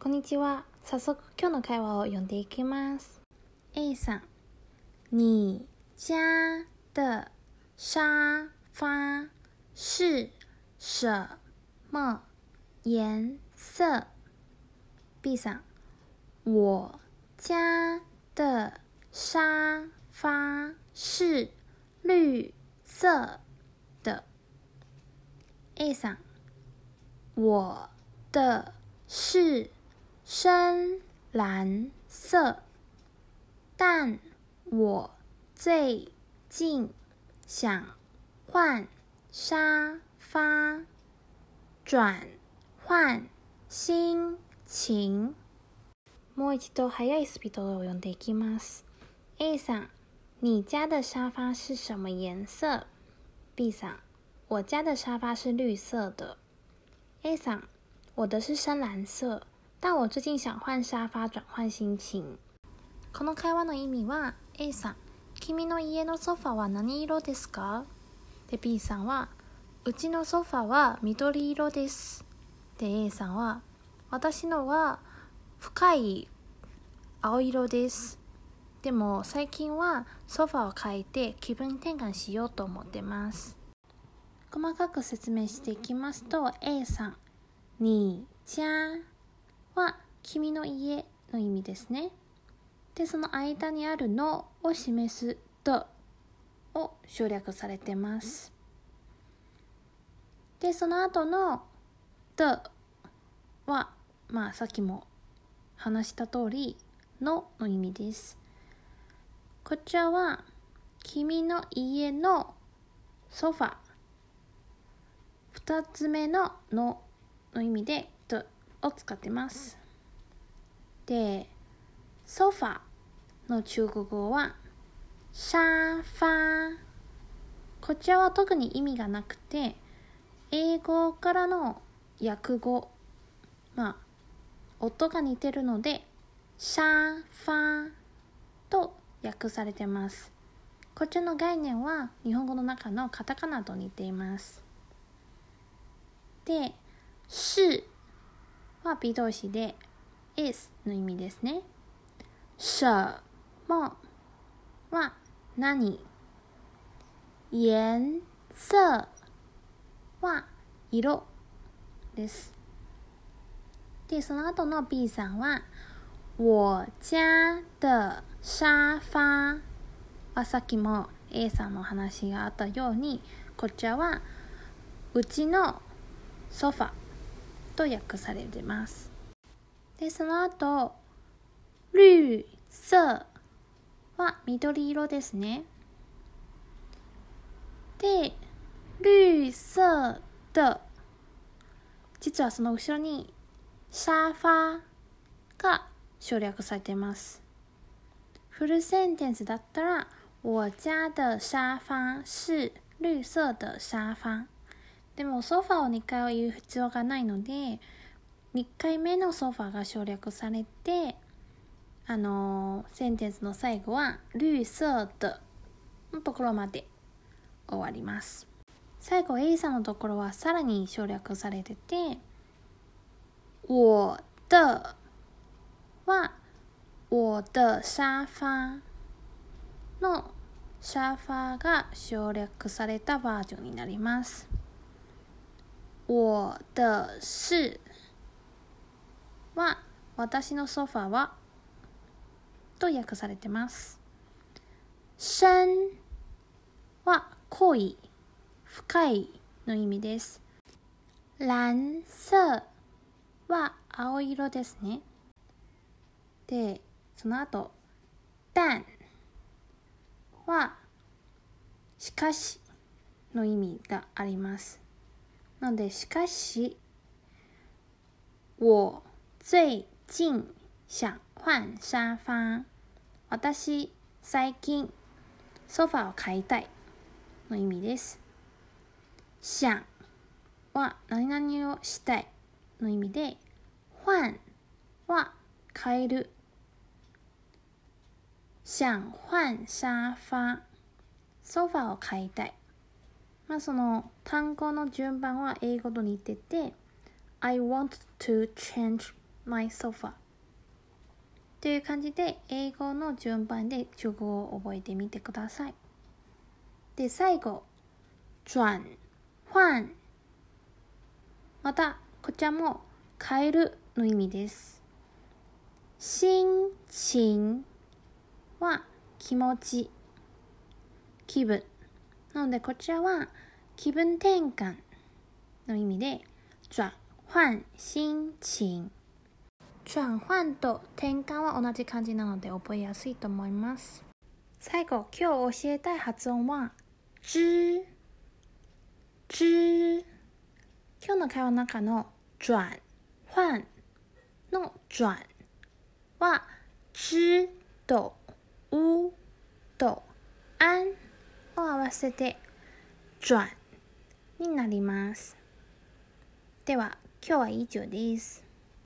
こんにちは。早速今日の会話を読んでいきます。A さん、你家的沙发是什么颜色？B さん、我家的沙发是绿色的。A さん，我的是深蓝色，但我最近想换沙发，转换心情。もう一度速いスピードを読んでいきます。A さん，你家的沙发是什么颜色？B さん。我家的沙发是绿色的。A さん，我的是深蓝色， 但我最近想换沙发转换心情。この会話の意味は A さん、君の家のソファは何色ですか？で B さんは、うちのソファは緑色です。で A さんは、私のは深い青色です。でも最近はソファを変えて気分転換しようと思ってます。細かく説明していきますと A さん「にちゃん」は「君の家」の意味ですね。でその間にある「の」を示す「と」を省略されてます。でその後の「と」はまあさっきも話した通り「の」の意味です。こちらは「君の家のソファ」二つ目の「の」の意味で「」を使ってます。でソファの中国語はシャーファー。こちらは特に意味がなくて英語からの訳語まあ音が似てるのでシャーファーと訳されてます。こちらの概念は日本語の中のカタカナと似ています。で、是は B 動詞で is の意味ですね。什么は何？颜色は色です。で、その後の B さんは我家的沙发はさっきも A さんの話があったようにこちらはうちのソファと訳されてます。で、その後、绿色は緑色ですね。で、绿色的実はその後ろに沙发が省略されています。フルセンテンスだったら、我家的沙发是绿色的沙发。でもソファを2回は言う必要がないので2回目のソファが省略されてあのー、センテンスの最後は「绿色的」のところまで終わります。最後 A さんのところはさらに省略されてて「我的」は「我的沙发」の沙发が省略されたバージョンになります。我的是は私のソファはと訳されてます。深は濃い、深いの意味です。蓝色は青色ですね。で、その後、但はしかしの意味があります。なので、しかし、我最近想換沙發。私、最近、ソファを買いたいの意味です。想は何々をしたいの意味で、換は変える。想換沙發。ソファを買いたい。まあその単語の順番は英語と似てて I want to change my sofa という感じで英語の順番で中国語を覚えてみてください。で、最後、转、換。また、こちらも変えるの意味です。心情は気持ち、気分。なので、こちらは気分転換の意味で、转換心情。转換と転換は同じ漢字なので覚えやすいと思います。最後、今日教えたい発音は、知、知。今日の会話の中の转、換の转は、知とうと安を合わせて转になります。では、今日は以上です。